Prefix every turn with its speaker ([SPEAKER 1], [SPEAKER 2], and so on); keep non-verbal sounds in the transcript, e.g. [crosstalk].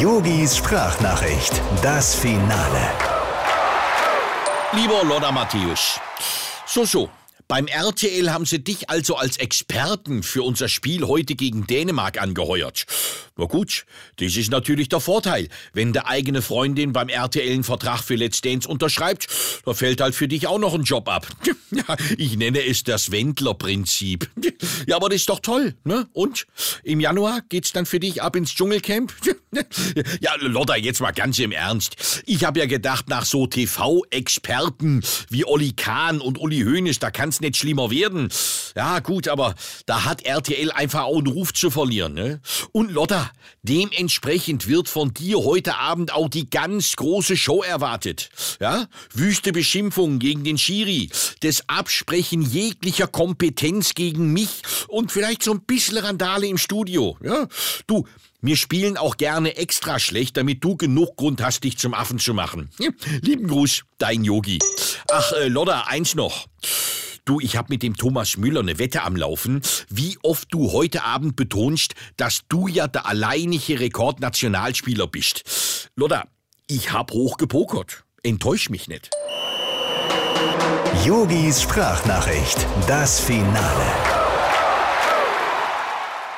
[SPEAKER 1] Yogis Sprachnachricht, das Finale.
[SPEAKER 2] Lieber Lothar Matthäus, so, so. Beim RTL haben sie dich also als Experten für unser Spiel heute gegen Dänemark angeheuert. Na gut, das ist natürlich der Vorteil. Wenn der eigene Freundin beim RTL einen Vertrag für Let's Dance unterschreibt, da fällt halt für dich auch noch ein Job ab. [laughs] Ich nenne es das Wendler-Prinzip. [laughs] Ja, aber das ist doch toll, ne? Und? Im Januar geht's dann für dich ab ins Dschungelcamp? [laughs] Ja, Lotta, jetzt mal ganz im Ernst. Ich habe ja gedacht, nach so TV-Experten wie Olli Kahn und Uli Hoeneß, da nicht schlimmer werden. Ja, gut, aber da hat RTL einfach auch einen Ruf zu verlieren, ne? Und Lotta, dementsprechend wird von dir heute Abend auch die ganz große Show erwartet. Ja? Wüste Beschimpfungen gegen den Schiri, das Absprechen jeglicher Kompetenz gegen mich und vielleicht so ein bisschen Randale im Studio. Ja? Du, wir spielen auch gerne extra schlecht, damit du genug Grund hast, dich zum Affen zu machen. Lieben Gruß, dein Yogi. Ach, äh, Lodda, eins noch. Du, ich habe mit dem Thomas Müller eine Wette am Laufen, wie oft du heute Abend betonst, dass du ja der alleinige Rekordnationalspieler bist. Lodda, ich hab hoch gepokert. Enttäusch mich nicht.
[SPEAKER 1] Yogis Sprachnachricht, das Finale.